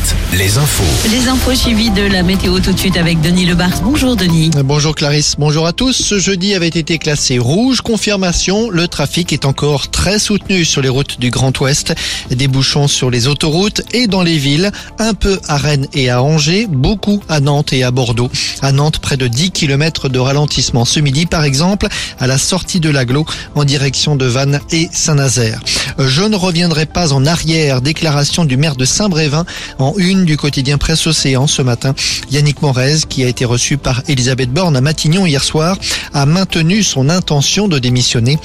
Alouette, les infos. Les infos suivies de la météo tout de suite avec Denis Lebars. Bonjour Denis. Bonjour Clarisse, bonjour à tous. Ce jeudi avait été classé rouge. Confirmation, le trafic est encore très soutenu sur les routes du Grand Ouest. Des bouchons sur les autoroutes et dans les villes. Un peu à Rennes et à Angers, beaucoup à Nantes et à Bordeaux. À Nantes, près de 10 km de ralentissement ce midi, par exemple, à la sortie de l'aglo en direction de Vannes et Saint-Nazaire. Je ne reviendrai pas en arrière. Déclaration du maire de Saint-Brévin en une du quotidien Presse Océan ce matin. Yannick Morez, qui a été reçu par Elisabeth Borne à Matignon hier soir, a maintenu son intention de démissionner.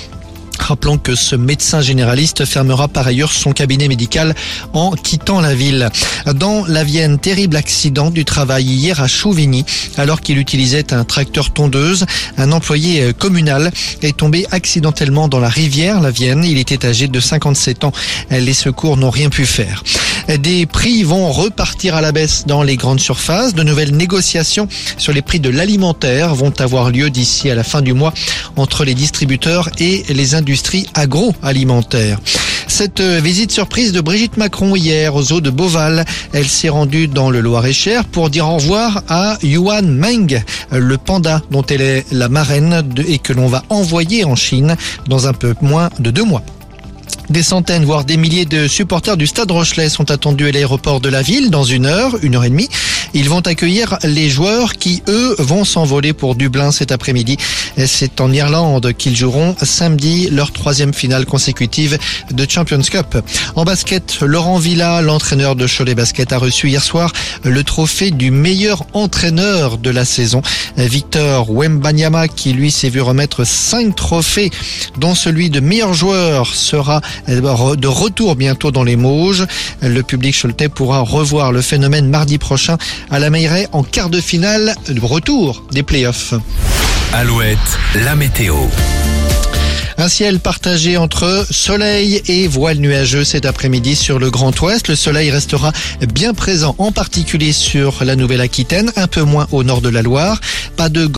Rappelons que ce médecin généraliste fermera par ailleurs son cabinet médical en quittant la ville. Dans la Vienne, terrible accident du travail hier à Chouvigny. Alors qu'il utilisait un tracteur tondeuse, un employé communal est tombé accidentellement dans la rivière, la Vienne. Il était âgé de 57 ans. Les secours n'ont rien pu faire. Des prix vont repartir à la baisse dans les grandes surfaces. De nouvelles négociations sur les prix de l'alimentaire vont avoir lieu d'ici à la fin du mois entre les distributeurs et les industries agroalimentaires. Cette visite surprise de Brigitte Macron hier aux eaux de Beauval, elle s'est rendue dans le Loir-et-Cher pour dire au revoir à Yuan Meng, le panda dont elle est la marraine et que l'on va envoyer en Chine dans un peu moins de deux mois. Des centaines, voire des milliers de supporters du Stade Rochelet sont attendus à l'aéroport de la ville dans une heure, une heure et demie. Ils vont accueillir les joueurs qui, eux, vont s'envoler pour Dublin cet après-midi. C'est en Irlande qu'ils joueront samedi leur troisième finale consécutive de Champions Cup. En basket, Laurent Villa, l'entraîneur de Cholet Basket, a reçu hier soir le trophée du meilleur entraîneur de la saison. Victor Wembanyama, qui lui s'est vu remettre cinq trophées, dont celui de meilleur joueur, sera de retour bientôt dans les Mauges. Le public choletais pourra revoir le phénomène mardi prochain à la Meilleray en quart de finale de retour des playoffs. Alouette, la météo. Un ciel partagé entre soleil et voile nuageux cet après-midi sur le Grand Ouest. Le soleil restera bien présent, en particulier sur la Nouvelle-Aquitaine, un peu moins au nord de la Loire. Pas de